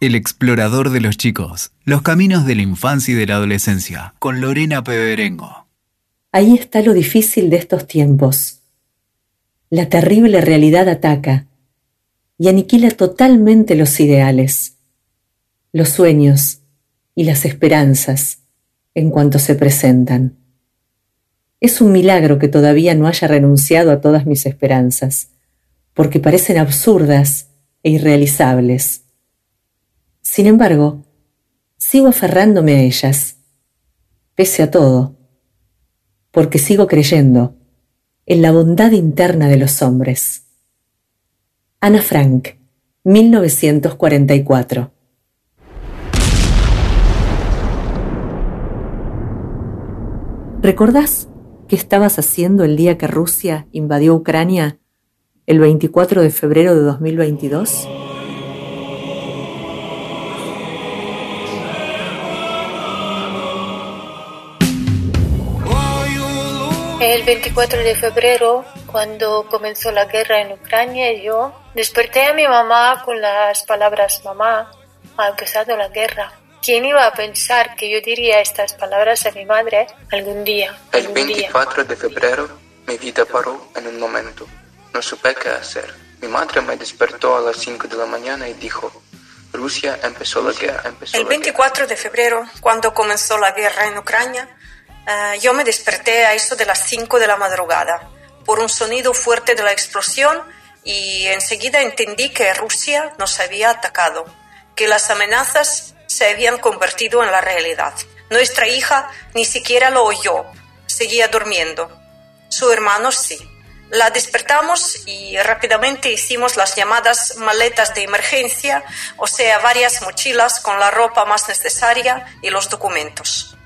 El explorador de los chicos, los caminos de la infancia y de la adolescencia, con Lorena Peberengo. Ahí está lo difícil de estos tiempos. La terrible realidad ataca y aniquila totalmente los ideales, los sueños y las esperanzas en cuanto se presentan. Es un milagro que todavía no haya renunciado a todas mis esperanzas, porque parecen absurdas e irrealizables sin embargo, sigo aferrándome a ellas, pese a todo, porque sigo creyendo en la bondad interna de los hombres. Ana Frank, 1944. ¿Recordás qué estabas haciendo el día que Rusia invadió Ucrania el 24 de febrero de 2022? El 24 de febrero, cuando comenzó la guerra en Ucrania, yo desperté a mi mamá con las palabras mamá, ha empezado la guerra. ¿Quién iba a pensar que yo diría estas palabras a mi madre algún día? El 24 de febrero mi vida paró en un momento. No supe qué hacer. Mi madre me despertó a las 5 de la mañana y dijo, Rusia empezó la guerra. Empezó el 24 de febrero, cuando comenzó la guerra en Ucrania, eh, yo me desperté a eso de las 5 de la madrugada por un sonido fuerte de la explosión y enseguida entendí que Rusia nos había atacado, que las amenazas se habían convertido en la realidad. Nuestra hija ni siquiera lo oyó, seguía durmiendo. Su hermano sí. La despertamos y rápidamente hicimos las llamadas maletas de emergencia, o sea, varias mochilas con la ropa más necesaria y los documentos.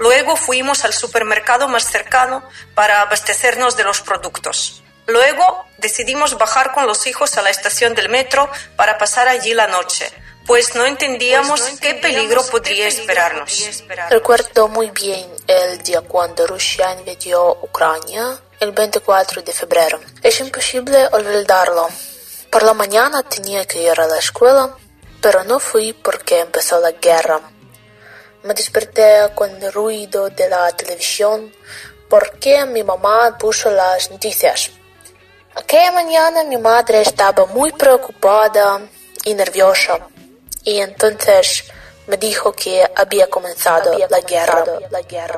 Luego fuimos al supermercado más cercano para abastecernos de los productos. Luego decidimos bajar con los hijos a la estación del metro para pasar allí la noche, pues no entendíamos, pues qué peligro podría esperarnos. Recuerdo muy bien el día cuando Rusia invadió Ucrania, el 24 de febrero. Es imposible olvidarlo. Por la mañana tenía que ir a la escuela, pero no fui porque empezó la guerra. Me desperté con el ruido de la televisión porque mi mamá puso las noticias. Aquella mañana mi madre estaba muy preocupada y nerviosa y entonces me dijo que había comenzado la guerra.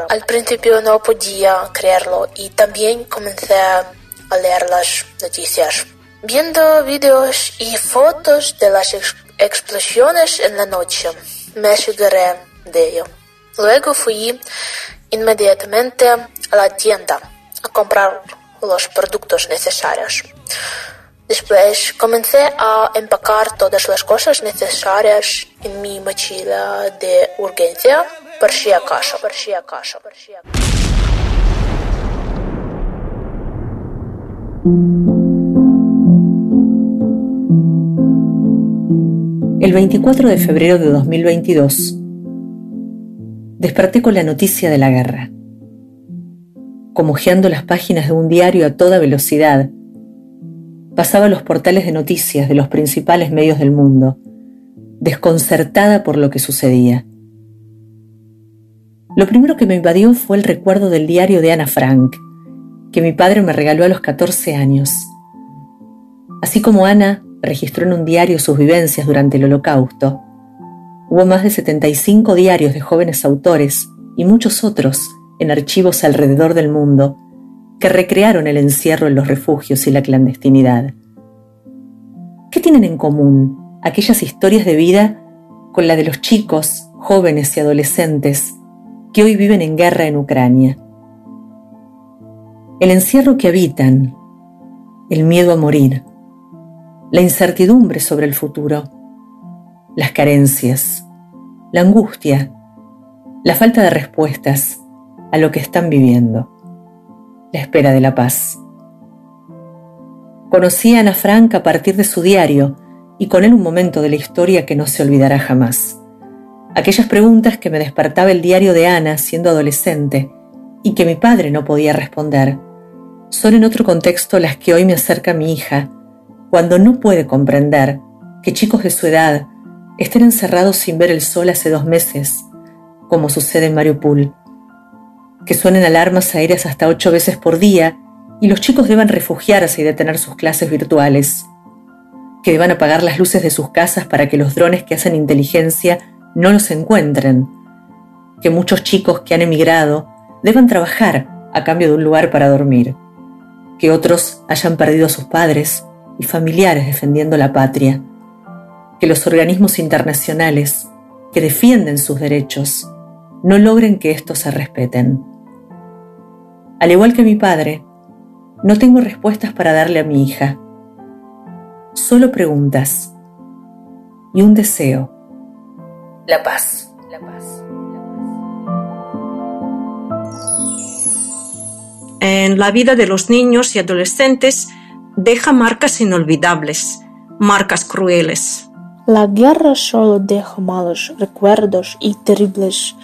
Al principio no podía creerlo y también comencé a leer las noticias. Viendo videos y fotos de las explosiones en la noche, me aseguré de ello. Luego fui inmediatamente a la tienda a comprar los productos necesarios. Después comencé a empacar todas las cosas necesarias en mi mochila de urgencia por si acaso, por si acaso, por si acaso. El 24 de febrero de 2022, desperté con la noticia de la guerra. Comojeando las páginas de un diario a toda velocidad, pasaba los portales de noticias de los principales medios del mundo, desconcertada por lo que sucedía. Lo primero que me invadió fue el recuerdo del diario de Ana Frank, que mi padre me regaló a los 14 años. Así como Ana registró en un diario sus vivencias durante el holocausto, Hubo más de 75 diarios de jóvenes autores y muchos otros en archivos alrededor del mundo que recrearon el encierro en los refugios y la clandestinidad. ¿Qué tienen en común aquellas historias de vida con la de los chicos, jóvenes y adolescentes que hoy viven en guerra en Ucrania? El encierro que habitan, el miedo a morir, la incertidumbre sobre el futuro, las carencias, la angustia, la falta de respuestas a lo que están viviendo, la espera de la paz. Conocí a Ana Frank a partir de su diario y con él un momento de la historia que no se olvidará jamás. Aquellas preguntas que me despertaba el diario de Ana siendo adolescente y que mi padre no podía responder, son en otro contexto las que hoy me acerca mi hija, cuando no puede comprender que chicos de su edad estén encerrados sin ver el sol hace dos meses, como sucede en Mariupol, que suenen alarmas aéreas hasta ocho veces por día y los chicos deban refugiarse y detener sus clases virtuales, que deban apagar las luces de sus casas para que los drones que hacen inteligencia no los encuentren, que muchos chicos que han emigrado deban trabajar a cambio de un lugar para dormir, que otros hayan perdido a sus padres y familiares defendiendo la patria, que los organismos internacionales que defienden sus derechos no logren que estos se respeten. Al igual que mi padre, no tengo respuestas para darle a mi hija, solo preguntas y un deseo, la paz. La paz. En la vida de los niños y adolescentes deja marcas inolvidables, marcas crueles. La guerra solo deja malos recuerdos y terribles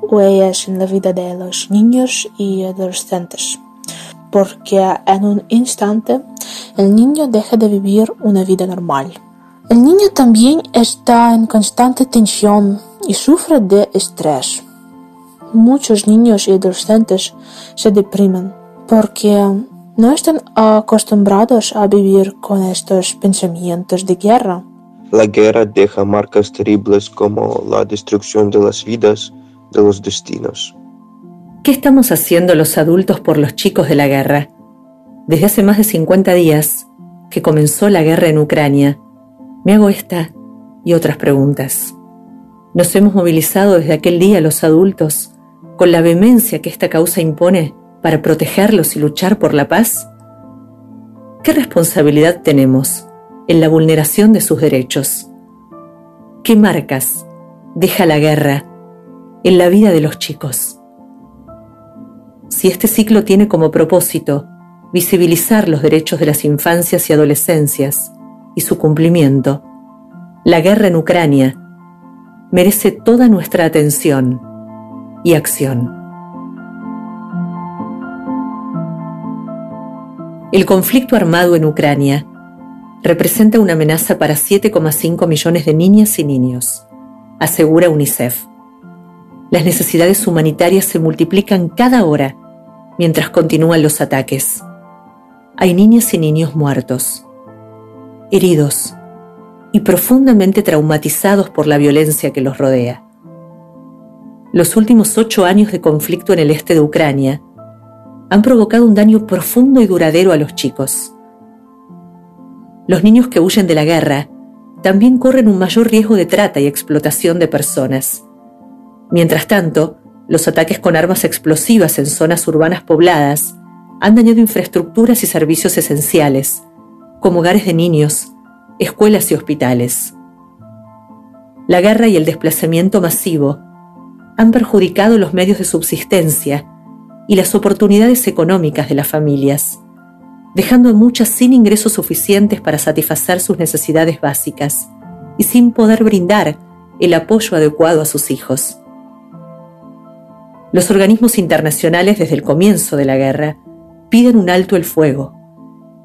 huellas en la vida de los niños y adolescentes, porque en un instante el niño deja de vivir una vida normal. El niño también está en constante tensión y sufre de estrés. Muchos niños y adolescentes se deprimen porque no están acostumbrados a vivir con estos pensamientos de guerra. La guerra deja marcas terribles como la destrucción de las vidas, de los destinos. ¿Qué estamos haciendo los adultos por los chicos de la guerra? Desde hace más de 50 días que comenzó la guerra en Ucrania, me hago esta y otras preguntas. Nos hemos movilizado desde aquel día los adultos con la vehemencia que esta causa impone para protegerlos y luchar por la paz? ¿Qué responsabilidad tenemos en la vulneración de sus derechos? ¿Qué marcas deja la guerra en la vida de los chicos? Si este ciclo tiene como propósito visibilizar los derechos de las infancias y adolescencias y su cumplimiento, la guerra en Ucrania merece toda nuestra atención y acción. El conflicto armado en Ucrania representa una amenaza para 7,5 millones de niñas y niños, asegura UNICEF. Las necesidades humanitarias se multiplican cada hora mientras continúan los ataques. Hay niñas y niños muertos, heridos y profundamente traumatizados por la violencia que los rodea. Los últimos ocho años de conflicto en el este de Ucrania han provocado un daño profundo y duradero a los chicos. Los niños que huyen de la guerra también corren un mayor riesgo de trata y explotación de personas. Mientras tanto, los ataques con armas explosivas en zonas urbanas pobladas han dañado infraestructuras y servicios esenciales, como hogares de niños, escuelas y hospitales. La guerra y el desplazamiento masivo han perjudicado los medios de subsistencia y las oportunidades económicas de las familias, dejando a muchas sin ingresos suficientes para satisfacer sus necesidades básicas y sin poder brindar el apoyo adecuado a sus hijos. Los organismos internacionales desde el comienzo de la guerra piden un alto el fuego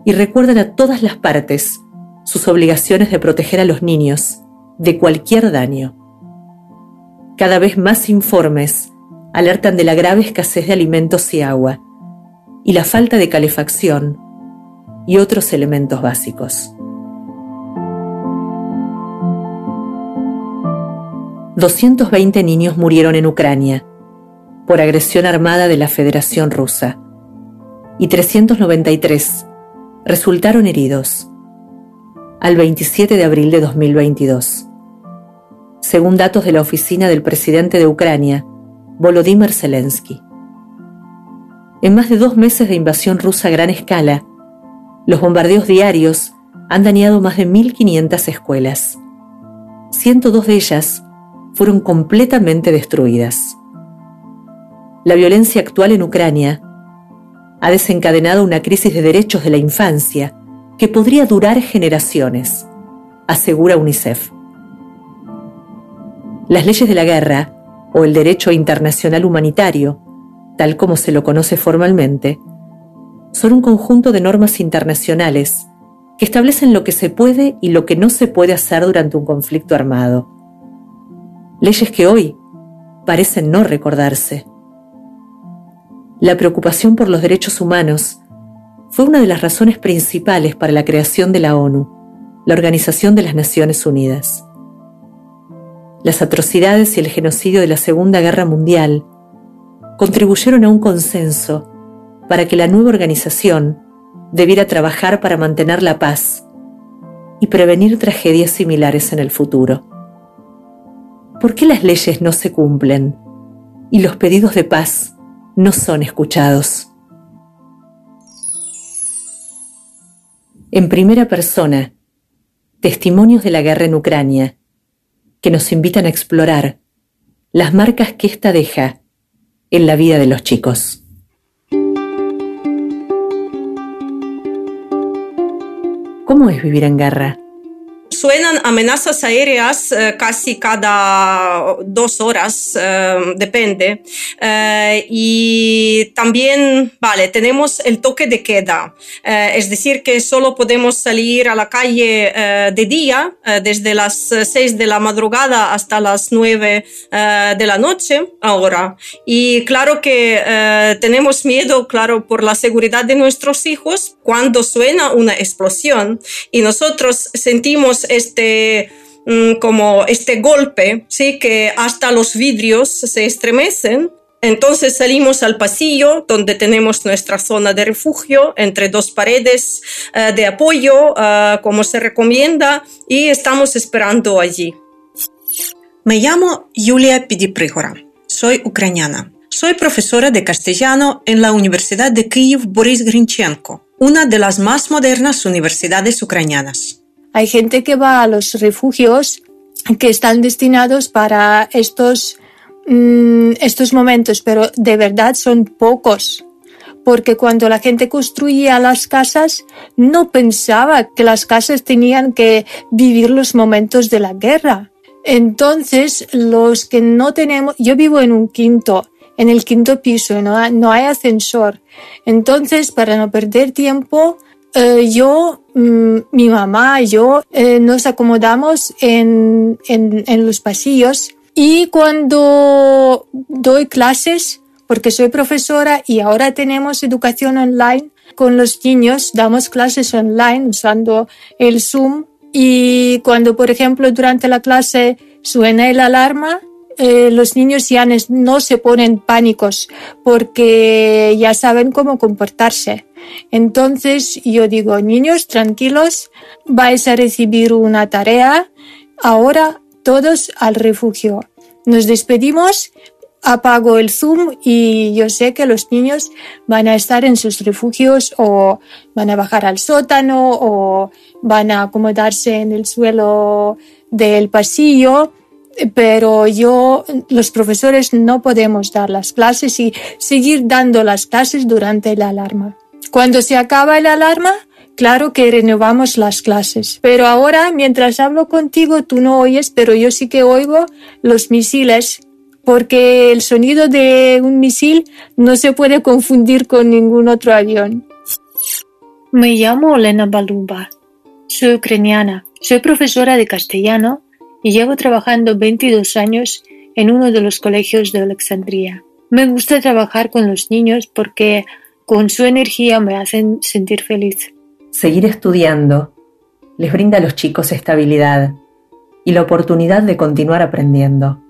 y recuerdan a todas las partes sus obligaciones de proteger a los niños de cualquier daño. Cada vez más informes alertan de la grave escasez de alimentos y agua, y la falta de calefacción y otros elementos básicos. 220 niños murieron en Ucrania por agresión armada de la Federación Rusa y 393 resultaron heridos al 27 de abril de 2022. Según datos de la oficina del presidente de Ucrania, Volodymyr Zelensky. En más de dos meses de invasión rusa a gran escala, los bombardeos diarios han dañado más de 1.500 escuelas. 102 de ellas fueron completamente destruidas. La violencia actual en Ucrania ha desencadenado una crisis de derechos de la infancia que podría durar generaciones, asegura UNICEF. Las leyes de la guerra o el derecho internacional humanitario, tal como se lo conoce formalmente, son un conjunto de normas internacionales que establecen lo que se puede y lo que no se puede hacer durante un conflicto armado, leyes que hoy parecen no recordarse. La preocupación por los derechos humanos fue una de las razones principales para la creación de la ONU, la Organización de las Naciones Unidas. Las atrocidades y el genocidio de la Segunda Guerra Mundial contribuyeron a un consenso para que la nueva organización debiera trabajar para mantener la paz y prevenir tragedias similares en el futuro. ¿Por qué las leyes no se cumplen y los pedidos de paz no son escuchados? En primera persona, testimonios de la guerra en Ucrania, que nos invitan a explorar las marcas que ésta deja en la vida de los chicos. ¿Cómo es vivir en guerra? Suenan amenazas aéreas eh, casi cada dos horas, eh, depende. Eh, y también, vale, tenemos el toque de queda, es decir, que solo podemos salir a la calle de día, desde las seis de la madrugada hasta las nueve de la noche ahora. Y claro que tenemos miedo, claro, por la seguridad de nuestros hijos cuando suena una explosión y nosotros sentimos este mm, como este golpe, sí, que hasta los vidrios se estremecen. Entonces salimos al pasillo donde tenemos nuestra zona de refugio entre dos paredes eh, de apoyo, eh, como se recomienda, y estamos esperando allí. Me llamo Julia Pidiprigora, soy ucraniana. Soy profesora de castellano en la Universidad de Kiev Boris Grinchenko, una de las más modernas universidades ucranianas. Hay gente que va a los refugios que están destinados para estos, mm, estos momentos, pero de verdad son pocos. Porque cuando la gente construía las casas, no pensaba que las casas tenían que vivir los momentos de la guerra. Entonces, los que no tenemos, yo vivo en un quinto, en el quinto piso, no, no hay ascensor. Entonces, para no perder tiempo, eh, yo, mm, mi mamá y yo eh, nos acomodamos en, en, los pasillos y cuando doy clases, porque soy profesora y ahora tenemos educación online con los niños, damos clases online usando el Zoom y cuando, por ejemplo, durante la clase suena el alarma, eh, los niños ya no se ponen pánicos porque ya saben cómo comportarse. Entonces yo digo, niños, tranquilos, vais a recibir una tarea. Ahora todos al refugio. Nos despedimos, apago el Zoom y yo sé que los niños van a estar en sus refugios o van a bajar al sótano o van a acomodarse en el suelo del pasillo pero yo, los profesores no podemos dar las clases y seguir dando las clases durante la alarma. Cuando se acaba la alarma, claro que renovamos las clases. Pero ahora, mientras hablo contigo, tú no oyes, pero yo sí que oigo los misiles, porque el sonido de un misil no se puede confundir con ningún otro avión. Me llamo Elena Balumba. Soy ucraniana. Soy profesora de castellano y llevo trabajando 22 años en uno de los colegios de Alexandria. Me gusta trabajar con los niños porque con su energía me hacen sentir feliz. Seguir estudiando les brinda a los chicos estabilidad y la oportunidad de continuar aprendiendo.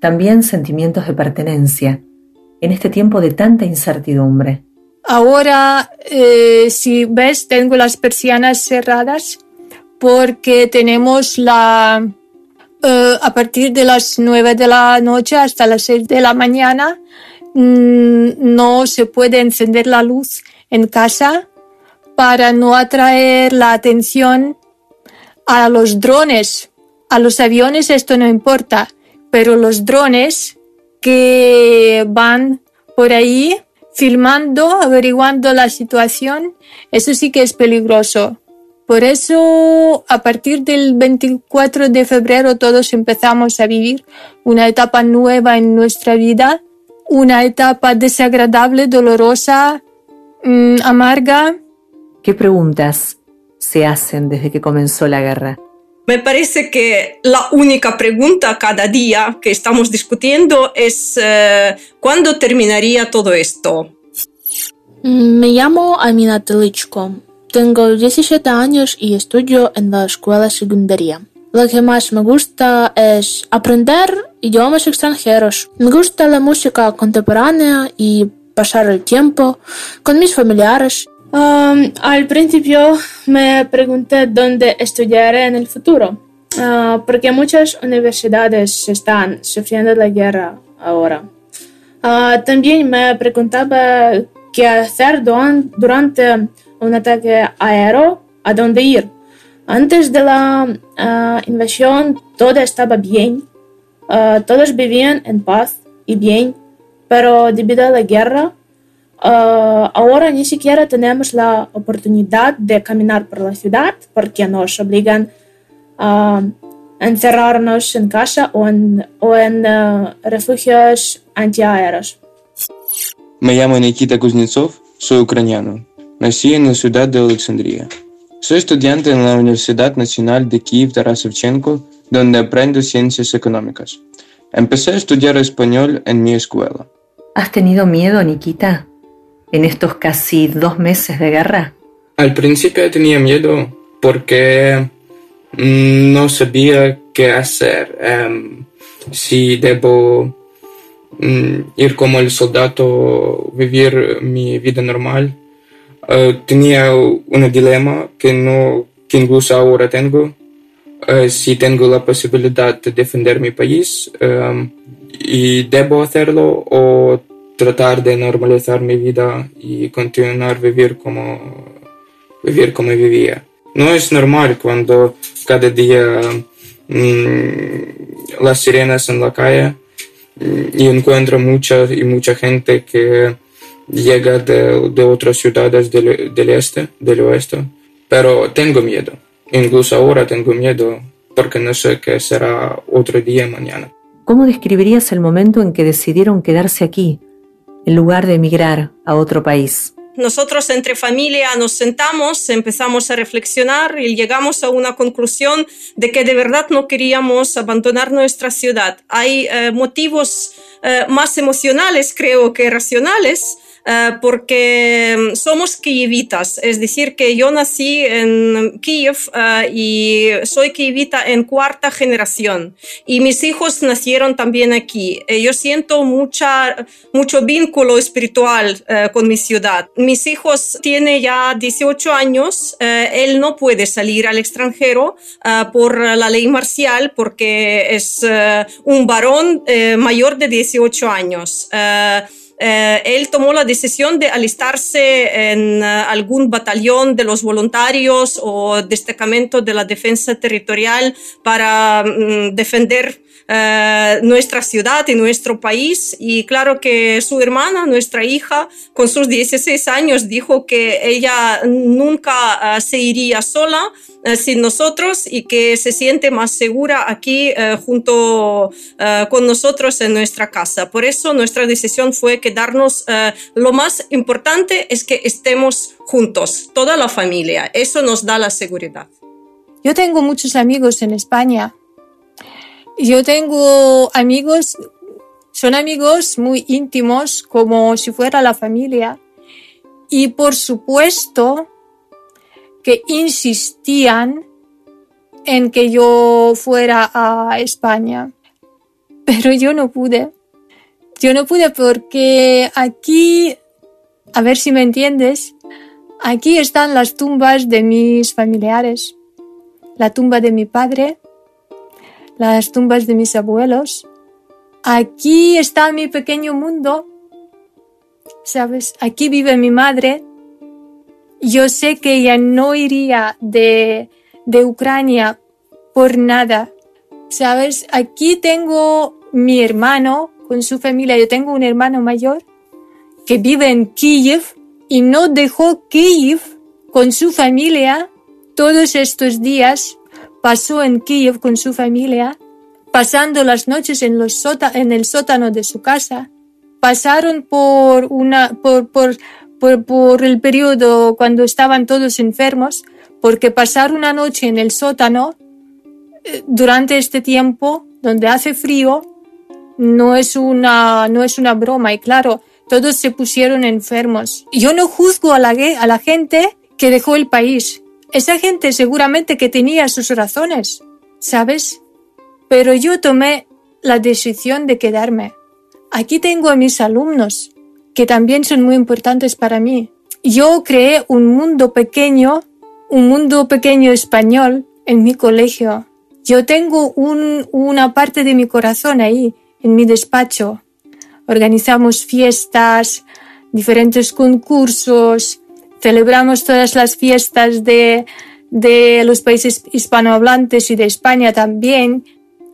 También sentimientos de pertenencia en este tiempo de tanta incertidumbre. Ahora, eh, si ves, tengo las persianas cerradas porque tenemos la eh, a partir de las 9 de la noche hasta las 6 de la mañana mm, no se puede encender la luz en casa para no atraer la atención a los drones. A los aviones esto no importa, pero los drones que van por ahí filmando, averiguando la situación, eso sí que es peligroso. Por eso, a partir del 24 de febrero, todos empezamos a vivir una etapa nueva en nuestra vida, una etapa desagradable, dolorosa, mm, amarga. ¿Qué preguntas se hacen desde que comenzó la guerra? Me parece que la única pregunta cada día que estamos discutiendo es eh, ¿cuándo terminaría todo esto? Me llamo Amina Telichko. Tengo 17 años y estudio en la escuela secundaria. Lo que más me gusta es aprender idiomas extranjeros. Me gusta la música contemporánea y pasar el tiempo con mis familiares Um, al principio me pregunté dónde estudiaré en el futuro, uh, porque muchas universidades están sufriendo la guerra ahora. Uh, también me preguntaba qué hacer durante un ataque aéreo, a dónde ir. Antes de la uh, invasión todo estaba bien, todos vivían en paz y bien, pero debido a la guerra Uh, ahora ni siquiera tenemos la oportunidad de caminar por la ciudad porque nos obligan a encerrarnos en casa o en, refugios antiaéreos. Me llamo Nikita Kuznetsov, soy ucraniano. Nací en la ciudad de Alexandria. Soy estudiante en la Universidad Nacional de Kiev Taras Shevchenko, donde aprendo ciencias económicas. Empecé a estudiar español en mi escuela. ¿Has tenido miedo, Nikita? en estos casi dos meses de guerra? Al principio tenía miedo porque mm, no sabía qué hacer. Em, si debo mm, ir como el soldado, vivir mi vida normal. Eh, tenía un dilema que, no, que incluso ahora tengo. Eh, si tengo la posibilidad de defender mi país em, y debo hacerlo o tratar de normalizar mi vida y continuar vivir como, vivir como vivía. No es normal cuando cada día mmm, las sirenas en la calle y encuentro mucha y mucha gente que llega de, de otras ciudades del, del, este, del oeste. Pero tengo miedo. Incluso ahora tengo miedo porque no sé qué será otro día mañana. ¿Cómo describirías el momento en que decidieron quedarse aquí, en lugar de emigrar a otro país. Nosotros entre familia nos sentamos, empezamos a reflexionar y llegamos a una conclusión de que de verdad no queríamos abandonar nuestra ciudad. Hay eh, motivos eh, más emocionales, creo que racionales, eh, porque mm, somos kievitas, es decir, que yo nací en Kiev eh, y soy kievita en cuarta generación y mis hijos nacieron también aquí. Eh, yo siento mucha, mucho vínculo espiritual con mi ciudad. Mis hijos tienen ya 18 años, él no puede salir al extranjero por la ley marcial porque es un varón mayor de 18 años. Eh, él tomó la decisión de alistarse en eh, algún batallón de los voluntarios o destacamento de la defensa territorial para mm, defender eh, nuestra ciudad y nuestro país. Y claro que su hermana, nuestra hija, con sus 16 años, dijo que ella nunca se iría sola sin nosotros y que se siente más segura aquí junto con nosotros en nuestra casa. Por eso nuestra decisión fue que darnos eh, lo más importante es que estemos juntos, toda la familia. Eso nos da la seguridad. Yo tengo muchos amigos en España. Yo tengo amigos, son amigos muy íntimos, como si fuera la familia. Y por supuesto que insistían en que yo fuera a España. Pero yo no pude. Yo no pude porque aquí, a ver si me entiendes, aquí están las tumbas de mis familiares, la tumba de mi padre, las tumbas de mis abuelos. Aquí está mi pequeño mundo, ¿sabes? Aquí vive mi madre. Yo sé que ella no iría de, de Ucrania por nada, ¿sabes? Aquí tengo mi hermano, con su familia. Yo tengo un hermano mayor que vive en Kiev y no dejó Kiev con su familia todos estos días. Pasó en Kiev con su familia, pasando las noches en, el sótano de su casa. Pasaron por, una, por, por, por, el periodo cuando estaban todos enfermos, porque pasar una noche en el sótano eh, durante este tiempo, donde hace frío, no es una, no es una broma. Y claro, todos se pusieron enfermos. Yo no juzgo a la gente que dejó el país. Esa gente seguramente que tenía sus razones, ¿sabes? Pero yo tomé la decisión de quedarme. Aquí tengo a mis alumnos, que también son muy importantes para mí. Yo creé un mundo pequeño, un mundo pequeño español en mi colegio. Yo tengo una parte de mi corazón ahí, en mi despacho. Organizamos fiestas, diferentes concursos, celebramos todas las fiestas de, de los países hispanohablantes y de España también.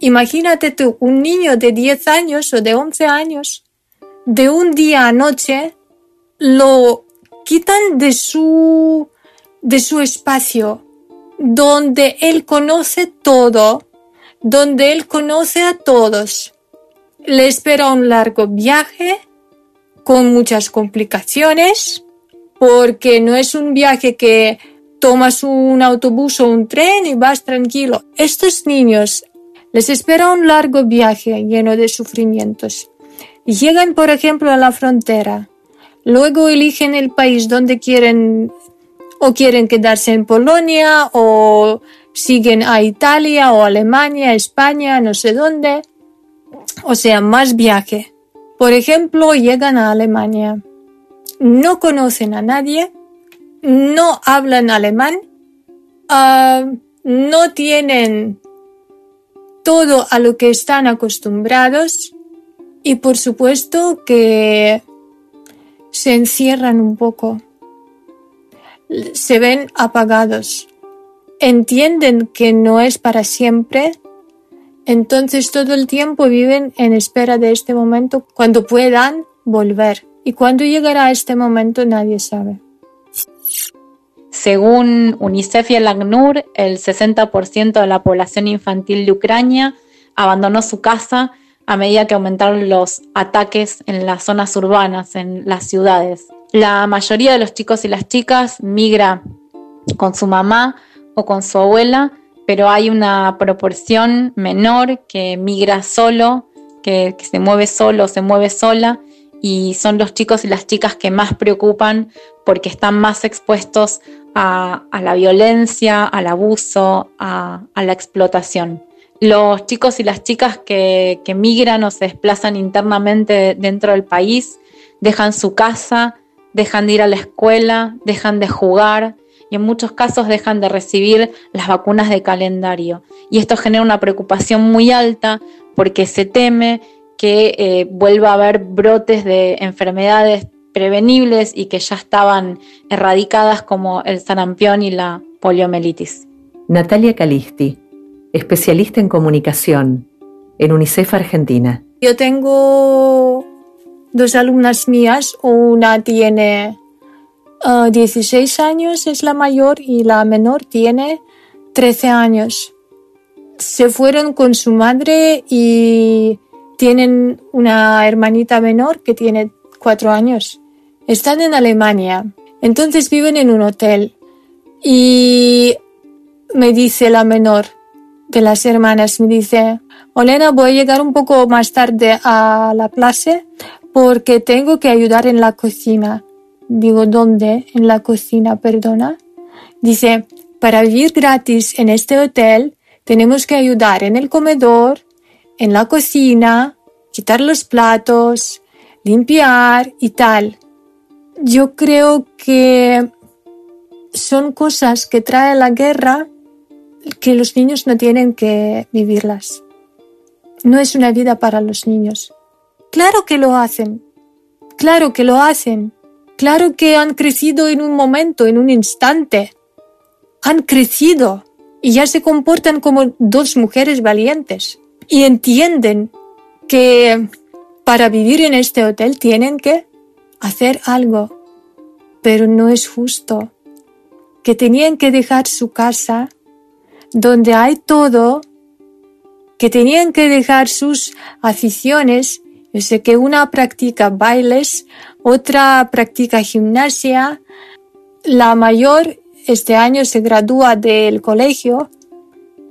Imagínate tú, un niño de 10 años o de 11 años, de un día a noche, lo quitan de su, de su espacio, donde él conoce todo, donde él conoce a todos. Le espera un largo viaje con muchas complicaciones, porque no es un viaje que tomas un autobús o un tren y vas tranquilo. Estos niños les espera un largo viaje lleno de sufrimientos. Llegan, por ejemplo, a la frontera. Luego eligen el país donde quieren o quieren quedarse en Polonia o siguen a Italia o Alemania, España, no sé dónde. O sea, más viaje. Por ejemplo, llegan a Alemania. No conocen a nadie, no hablan alemán, ah, no tienen todo a lo que están acostumbrados y por supuesto que se encierran un poco, se ven apagados, entienden que no es para siempre, entonces todo el tiempo viven en espera de este momento cuando puedan volver. Y cuando llegará este momento nadie sabe. Según UNICEF y el ACNUR, el 60% de la población infantil de Ucrania abandonó su casa a medida que aumentaron los ataques en las zonas urbanas, en las ciudades. La mayoría de los chicos y las chicas migra con su mamá o con su abuela, pero hay una proporción menor que migra solo, que, se mueve solo, se mueve sola, y son los chicos y las chicas que más preocupan porque están más expuestos a, la violencia, al abuso, a, la explotación. Los chicos y las chicas que, que migran o se desplazan internamente dentro del país dejan su casa, dejan de ir a la escuela, dejan de jugar y en muchos casos dejan de recibir las vacunas de calendario. Y esto genera una preocupación muy alta porque se teme que eh, vuelva a haber brotes de enfermedades prevenibles y que ya estaban erradicadas como el sarampión y la poliomielitis. Natalia Calisti, especialista en comunicación en UNICEF Argentina. Yo tengo dos alumnas mías, una tiene 16 ah, años, es la mayor, y la menor tiene 13 años. Se fueron con su madre y tienen una hermanita menor que tiene cuatro años. Están en Alemania. Entonces viven en un hotel. Y me dice la menor de las hermanas, me dice, Olena, voy a llegar un poco más tarde a la clase porque tengo que ayudar en la cocina. Digo, ¿dónde? En la cocina, perdona. Dice, para vivir gratis en este hotel tenemos que ayudar en el comedor, en la cocina, quitar los platos, limpiar y tal. Yo creo que son cosas que trae la guerra que los niños no tienen que vivirlas. No es una vida para los niños. Claro que lo hacen. Claro que lo hacen. Claro que han crecido en un momento, en un instante. Han crecido y ya se comportan como dos mujeres valientes y entienden que para vivir en este hotel tienen que hacer algo, pero no es justo, que tenían que dejar su casa donde hay todo, que tenían que dejar sus aficiones. Yo sé que una practica bailes, otra practica gimnasia, la mayor este año se gradúa del colegio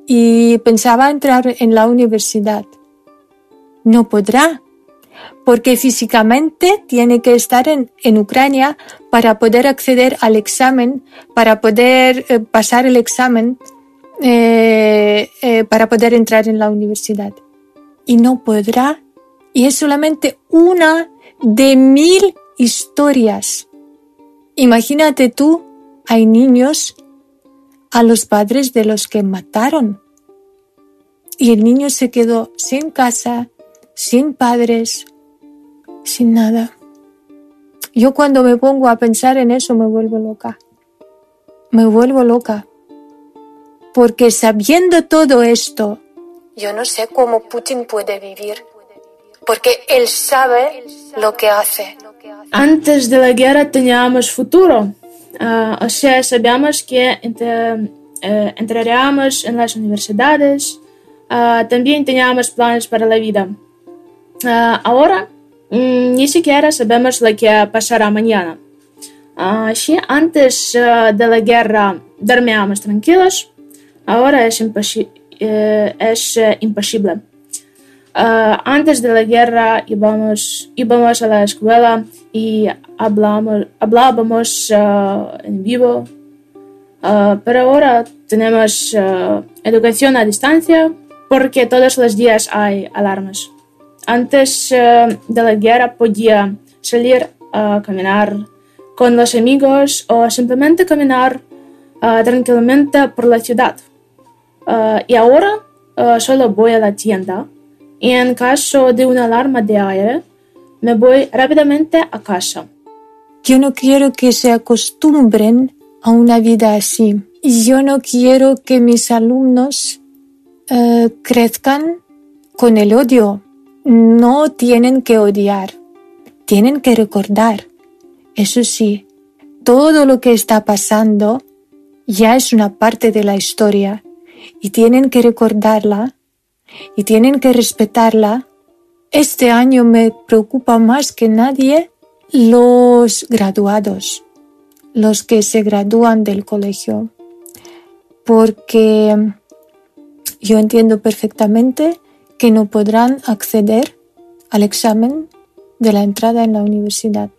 y pensaba entrar en la universidad. No podrá, porque físicamente tiene que estar en, Ucrania para poder acceder al examen, para poder eh, pasar el examen, eh, eh, para poder entrar en la universidad. Y no podrá. Y es solamente una de mil historias. Imagínate tú, hay niños a los padres de los que mataron. Y el niño se quedó sin casa, sin padres, sin nada. Yo cuando me pongo a pensar en eso me vuelvo loca. Me vuelvo loca. Porque sabiendo todo esto, yo no sé cómo Putin puede vivir. Porque él sabe lo que hace. Antes de la guerra teníamos futuro. Sabíamos que entre, entraríamos en las universidades, también teníamos planes para la vida. ahora ni siquiera sabemos lo que pasará mañana. si antes de la guerra dormíamos tranquilos, ahora es, imposi es imposible. Antes de la guerra íbamos, íbamos a la escuela y hablamos, hablábamos uh, en vivo, uh, pero ahora tenemos uh, educación a distancia porque todos los días hay alarmas. Antes de la guerra podía salir a caminar con los amigos o simplemente caminar tranquilamente por la ciudad. y ahora solo voy a la tienda y en caso de una alarma de aire me voy rápidamente a casa. Yo no quiero que se acostumbren a una vida así. Yo no quiero que mis alumnos eh, crezcan con el odio. No tienen que odiar, tienen que recordar. Eso sí, todo lo que está pasando ya es una parte de la historia y tienen que recordarla y tienen que respetarla este año me preocupa más que nadie los graduados, los que se gradúan del colegio, porque yo entiendo perfectamente que no podrán acceder al examen de la entrada en la universidad.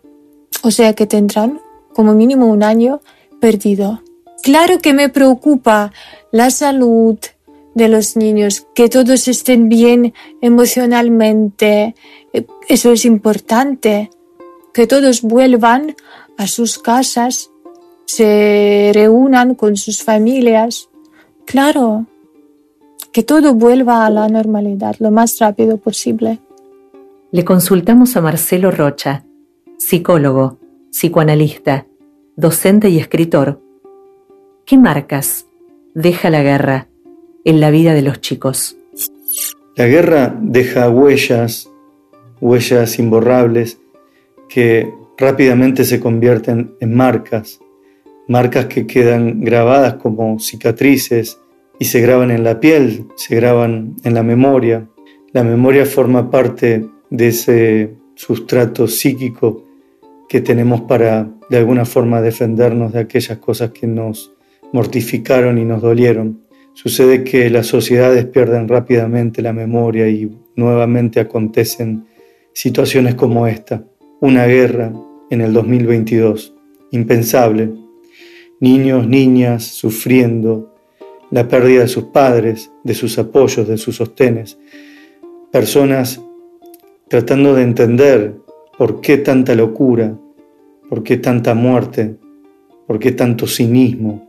O sea que tendrán como mínimo un año perdido. Claro que me preocupa la salud, de los niños, que todos estén bien emocionalmente. Eso es importante, que todos vuelvan a sus casas, se reúnan con sus familias. Claro, que todo vuelva a la normalidad lo más rápido posible. Le consultamos a Marcelo Rocha, psicólogo, psicoanalista, docente y escritor. ¿Qué marcas deja la guerra en la vida de los chicos. La guerra deja huellas, huellas imborrables, que rápidamente se convierten en marcas, marcas que quedan grabadas como cicatrices y se graban en la piel, se graban en la memoria. La memoria forma parte de ese sustrato psíquico que tenemos para de alguna forma defendernos de aquellas cosas que nos mortificaron y nos dolieron. Sucede que las sociedades pierden rápidamente la memoria y nuevamente acontecen situaciones como esta. Una guerra en el 2022, impensable. Niños, niñas sufriendo la pérdida de sus padres, de sus apoyos, de sus sostenes. Personas tratando de entender por qué tanta locura, por qué tanta muerte, por qué tanto cinismo,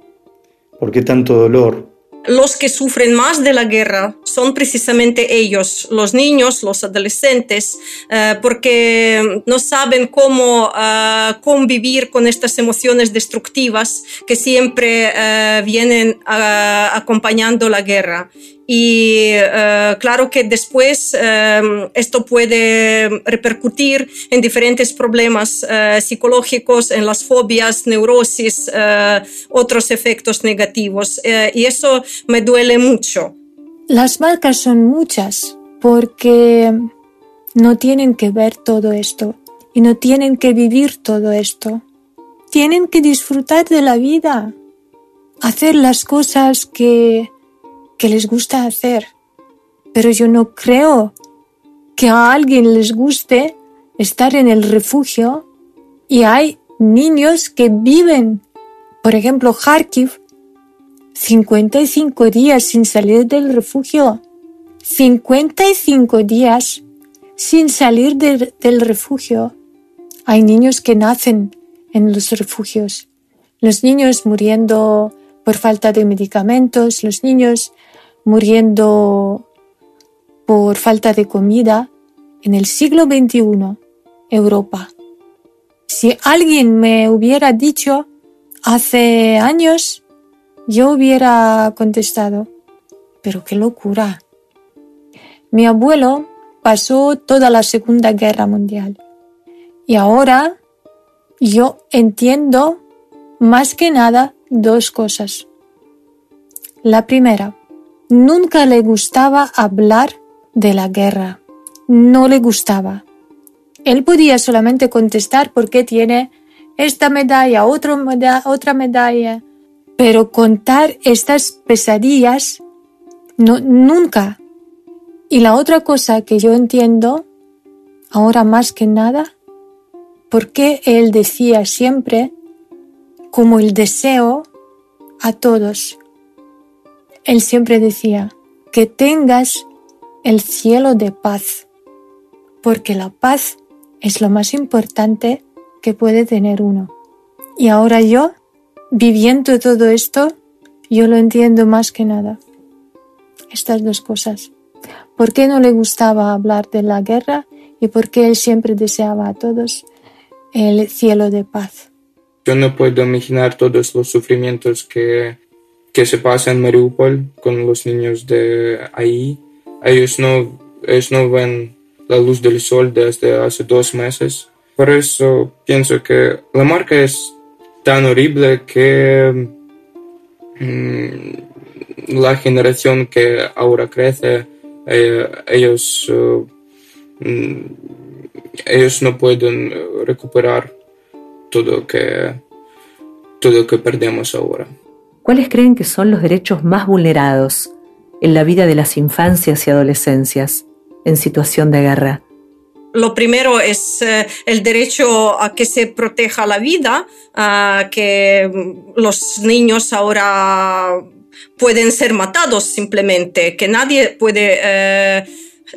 por qué tanto dolor los que sufren más de la guerra son precisamente ellos, los niños, los adolescentes, eh, porque no saben cómo eh, convivir con estas emociones destructivas que siempre eh, vienen acompañando la guerra. Y eh, claro que después eh, esto puede repercutir en diferentes problemas eh, psicológicos, en las fobias, neurosis, otros efectos negativos. y eso me duele mucho. Las marcas son muchas porque no tienen que ver todo esto y no tienen que vivir todo esto. Tienen que disfrutar de la vida, hacer las cosas que que les gusta hacer. Pero yo no creo que a alguien les guste estar en el refugio y hay niños que viven, por ejemplo, Kharkiv, 55 días sin salir del refugio. 55 días sin salir del refugio. Hay niños que nacen en los refugios. Los niños muriendo por falta de medicamentos, los niños muriendo por falta de comida. En el siglo XXI, Europa. Si alguien me hubiera dicho hace años, yo hubiera contestado, pero qué locura. Mi abuelo pasó toda la Segunda Guerra Mundial y ahora yo entiendo más que nada dos cosas. La primera, nunca le gustaba hablar de la guerra. No le gustaba. Él podía solamente contestar por qué tiene esta medalla, otra medalla, pero contar estas pesadillas, nunca. Y la otra cosa que yo entiendo, ahora más que nada, porque él decía siempre como el deseo a todos. Él siempre decía que tengas el cielo de paz, porque la paz es lo más importante que puede tener uno. Y ahora yo, viviendo todo esto, yo lo entiendo más que nada. Estas dos cosas. ¿Por qué no le gustaba hablar de la guerra y por qué él siempre deseaba a todos el cielo de paz. Yo no puedo imaginar todos los sufrimientos que, que se pasan en Mariupol con los niños de ahí. Ellos no, ellos no ven la luz del sol desde hace dos meses. Por eso pienso que la marca es tan horrible que mm, la generación que ahora crece, eh, ellos uh, mm, ellos no pueden eh, recuperar todo que todo que perdemos ahora. ¿Cuáles creen que son los derechos más vulnerados en la vida de las infancias y adolescencias en situación de guerra? Lo primero es eh, el derecho a que se proteja la vida, a que los niños ahora pueden ser matados simplemente, que nadie puede eh,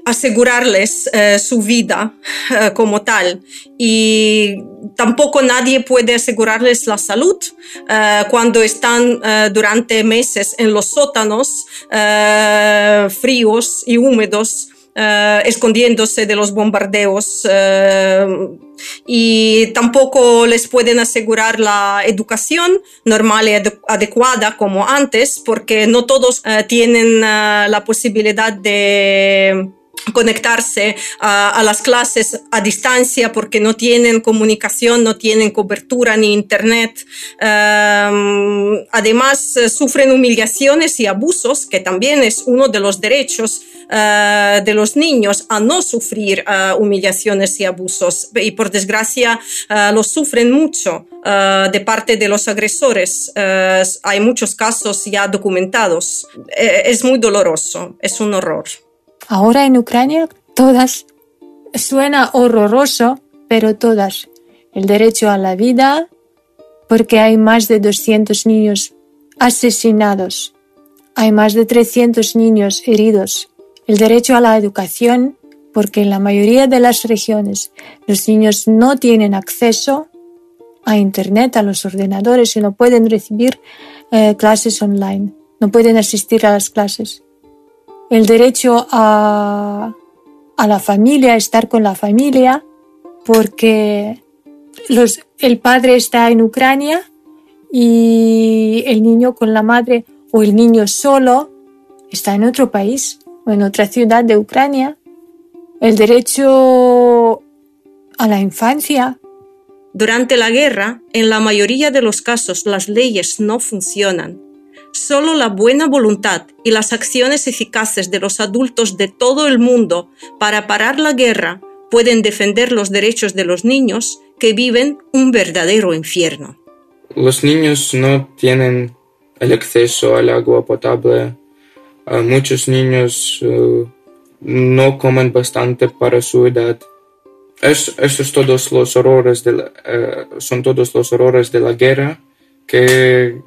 asegurarles eh, su vida eh, como tal. Y tampoco nadie puede asegurarles la salud eh, cuando están durante meses en los sótanos fríos y húmedos escondiéndose de los bombardeos y tampoco les pueden asegurar la educación normal y adecuada como antes porque no todos tienen la posibilidad de conectarse a, las clases a distancia porque no tienen comunicación, no tienen cobertura ni internet. Em, además, eh, sufren humillaciones y abusos, que también es uno de los derechos eh, de los niños a no sufrir eh, humillaciones y abusos. Y por desgracia, los sufren mucho de parte de los agresores. hay muchos casos ya documentados. es muy doloroso, es un horror. Ahora en Ucrania todas, suena horroroso, pero todas. El derecho a la vida, porque hay más de 200 niños asesinados, hay más de 300 niños heridos. El derecho a la educación, porque en la mayoría de las regiones los niños no tienen acceso a Internet, a los ordenadores y no pueden recibir eh, clases online, no pueden asistir a las clases el derecho a, a la familia, a estar con la familia, porque los, el padre está en Ucrania y el niño con la madre o el niño solo está en otro país o en otra ciudad de Ucrania. El derecho a la infancia. Durante la guerra, en la mayoría de los casos, las leyes no funcionan Solo la buena voluntad y las acciones eficaces de los adultos de todo el mundo para parar la guerra pueden defender los derechos de los niños que viven un verdadero infierno. Los niños no tienen el acceso al agua potable, muchos niños no comen bastante para su edad. Es, esos todos los horrores la, son todos los horrores de la guerra que,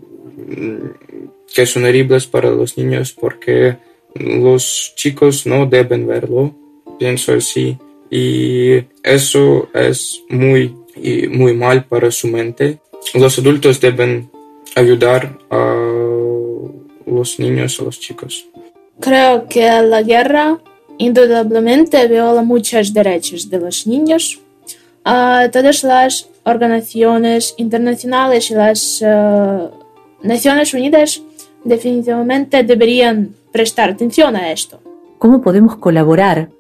que son horribles para los niños porque los chicos no deben verlo, pienso así, y eso es muy, muy mal para su mente. Los adultos deben ayudar a los niños, a los chicos. Creo que la guerra indudablemente viola muchos derechos de los niños. Uh, todas las organizaciones internacionales y las uh, Naciones Unidas definitivamente deberían prestar atención a esto. ¿Cómo podemos colaborar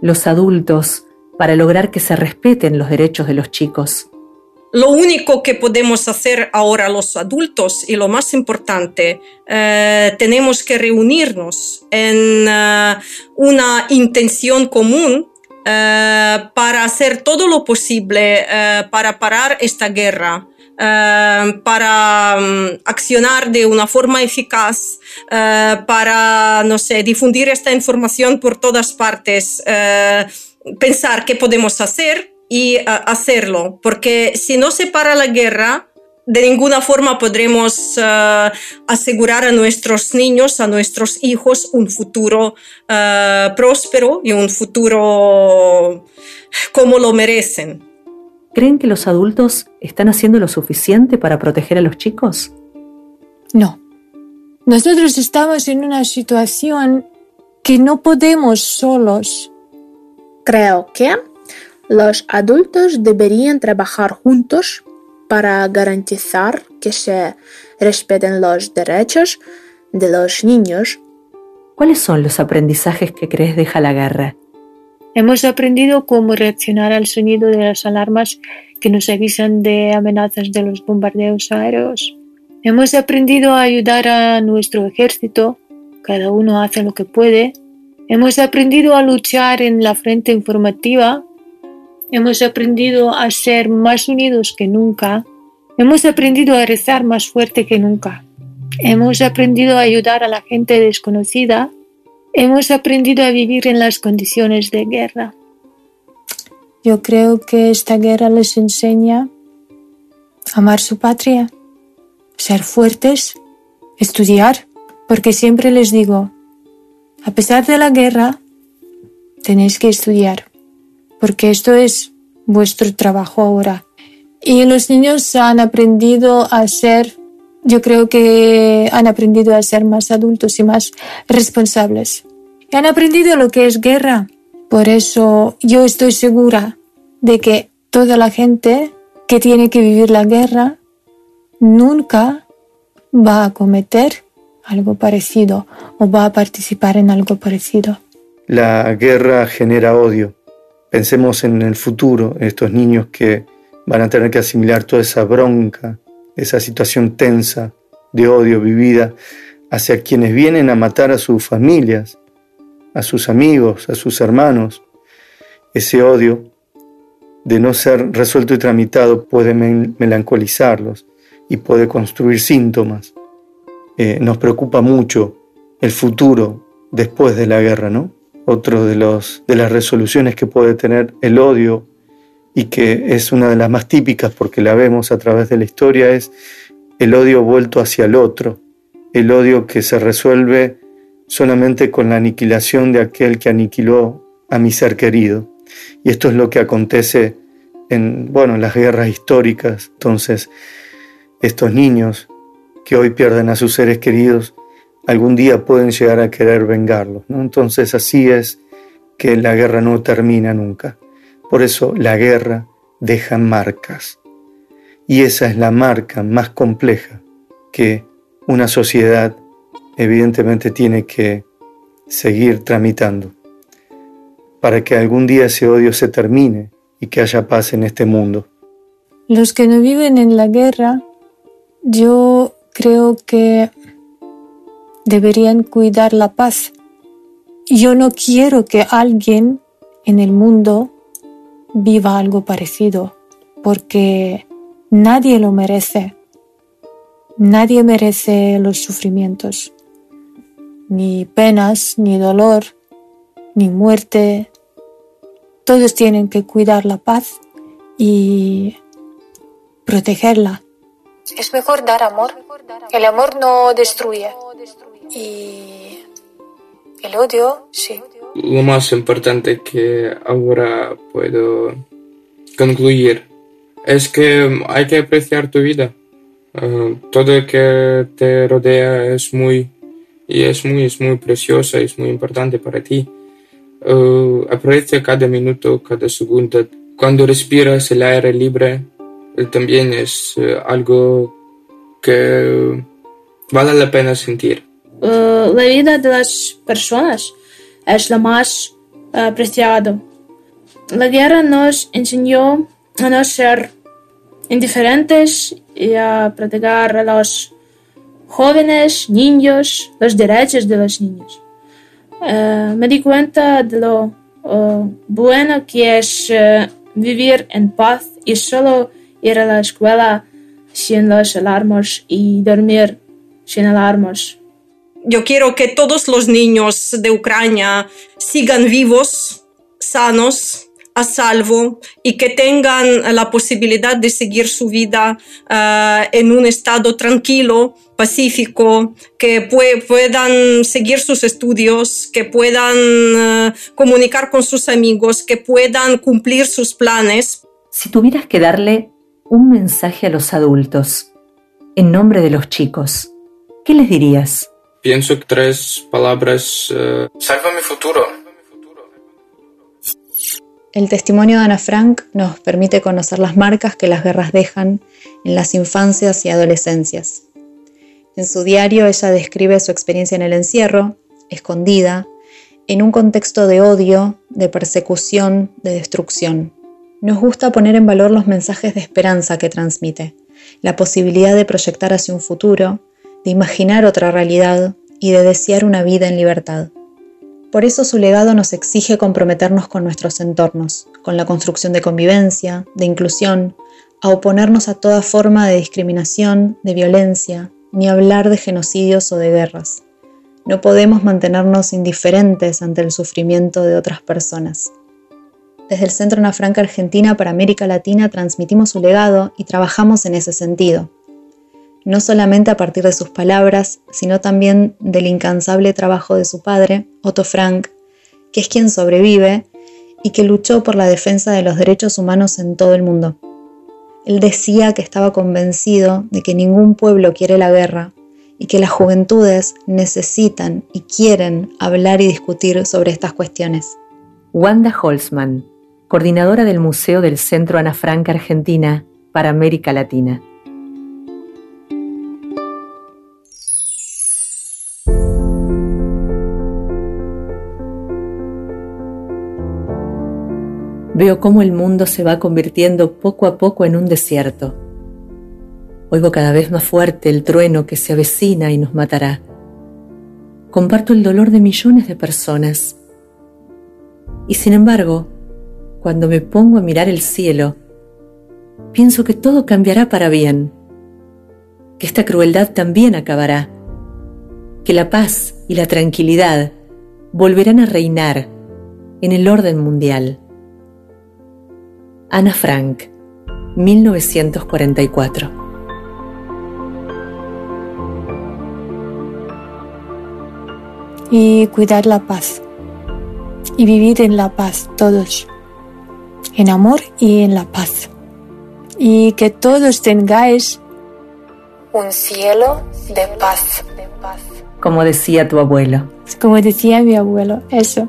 los adultos para lograr que se respeten los derechos de los chicos? Lo único que podemos hacer ahora los adultos y lo más importante, eh, tenemos que reunirnos en eh, una intención común eh, para hacer todo lo posible para parar esta guerra. Para um, accionar de una forma eficaz, para, no sé, difundir esta información por todas partes, pensar qué podemos hacer y hacerlo, porque si no se para la guerra, de ninguna forma podremos asegurar a nuestros niños, a nuestros hijos, un futuro próspero y un futuro como lo merecen. ¿Creen que los adultos están haciendo lo suficiente para proteger a los chicos? No. Nosotros estamos en una situación que no podemos solos. Creo que los adultos deberían trabajar juntos para garantizar que se respeten los derechos de los niños. ¿Cuáles son los aprendizajes que crees deja la guerra? Hemos aprendido cómo reaccionar al sonido de las alarmas que nos avisan de amenazas de los bombardeos aéreos. Hemos aprendido a ayudar a nuestro ejército, cada uno hace lo que puede. Hemos aprendido a luchar en la frente informativa Hemos aprendido a ser más unidos que nunca. Hemos aprendido a rezar más fuerte que nunca. Hemos aprendido a ayudar a la gente desconocida. Hemos aprendido a vivir en las condiciones de guerra. Yo creo que esta guerra les enseña a amar su patria, ser fuertes, estudiar, porque siempre les digo, a pesar de la guerra, tenéis que estudiar porque esto es vuestro trabajo ahora. Y los niños han aprendido a ser, yo creo que han aprendido a ser más adultos y más responsables. Y han aprendido lo que es guerra. Por eso yo estoy segura de que toda la gente que tiene que vivir la guerra nunca va a cometer algo parecido o va a participar en algo parecido. La guerra genera odio Pensemos en el futuro, estos niños que van a tener que asimilar toda esa bronca, esa situación tensa de odio vivida hacia quienes vienen a matar a sus familias, a sus amigos, a sus hermanos. Ese odio de no ser resuelto y tramitado puede melancolizarlos y puede construir síntomas. Eh, nos preocupa mucho el futuro después de la guerra, ¿no? otro de, los, de las resoluciones que puede tener el odio y que es una de las más típicas porque la vemos a través de la historia es el odio vuelto hacia el otro, el odio que se resuelve solamente con la aniquilación de aquel que aniquiló a mi ser querido. Y esto es lo que acontece en bueno, las guerras históricas. Entonces, estos niños que hoy pierden a sus seres queridos algún día pueden llegar a querer vengarlos. ¿no? Entonces así es que la guerra no termina nunca. Por eso la guerra deja marcas. Y esa es la marca más compleja que una sociedad evidentemente tiene que seguir tramitando para que algún día ese odio se termine y que haya paz en este mundo. Los que no viven en la guerra, yo creo que deberían cuidar la paz. Yo no quiero que alguien en el mundo viva algo parecido, porque nadie lo merece. Nadie merece los sufrimientos. ni penas, ni dolor, ni muerte. Todos tienen que cuidar la paz y protegerla. Es mejor dar amor. El amor no destruye. Y el odio, sí. Lo más importante que ahora puedo concluir es que hay que apreciar tu vida. Uh, todo lo que te rodea es muy y es muy es muy preciosa es muy importante para ti. Uh, aprecia cada minuto cada segundo. Cuando respiras el aire libre también es algo que vale la pena sentir. La vida de las personas es lo más apreciado la guerra nos enseñó a no ser indiferentes y a proteger a los jóvenes, niños, los derechos de los niños. Uh, me di cuenta de lo uh, bueno que es uh, vivir en paz y solo ir a la escuela sin los alarmas y dormir sin alarmas. Yo quiero que todos los niños de Ucrania sigan vivos, sanos, a salvo y que tengan la posibilidad de seguir su vida uh, en un estado tranquilo, pacífico, que puedan seguir sus estudios, que puedan uh, comunicar con sus amigos, que puedan cumplir sus planes. Si tuvieras que darle un mensaje a los adultos en nombre de los chicos, ¿qué les dirías? Pienso que tres palabras. Uh, salva mi futuro. El testimonio de Ana Frank nos permite conocer las marcas que las guerras dejan en las infancias y adolescencias. En su diario ella describe su experiencia en el encierro, escondida, en un contexto de odio, de persecución, de destrucción. Nos gusta poner en valor los mensajes de esperanza que transmite, la posibilidad de proyectar hacia un futuro, de imaginar otra realidad y de desear una vida en libertad. Por eso su legado nos exige comprometernos con nuestros entornos, con la construcción de convivencia, de inclusión, a oponernos a toda forma de discriminación, de violencia, ni hablar de genocidios o de guerras. No podemos mantenernos indiferentes ante el sufrimiento de otras personas. Desde el Centro Ana Franca Argentina para América Latina transmitimos su legado y trabajamos en ese sentido, no solamente a partir de sus palabras, sino también del incansable trabajo de su padre, Otto Frank, que es quien sobrevive y que luchó por la defensa de los derechos humanos en todo el mundo. Él decía que estaba convencido de que ningún pueblo quiere la guerra y que las juventudes necesitan y quieren hablar y discutir sobre estas cuestiones. Wanda Holzman, coordinadora del Museo del Centro Ana Frank Argentina para América Latina. Veo cómo el mundo se va convirtiendo poco a poco en un desierto. Oigo cada vez más fuerte el trueno que se avecina y nos matará. Comparto el dolor de millones de personas. Y sin embargo, cuando me pongo a mirar el cielo, pienso que todo cambiará para bien, que esta crueldad también acabará, que la paz y la tranquilidad volverán a reinar en el orden mundial. Ana Frank, 1944. Y cuidar la paz. Y vivir en la paz todos. En amor y en la paz. Y que todos tengáis un cielo de paz. Como decía tu abuelo. Como decía mi abuelo, eso.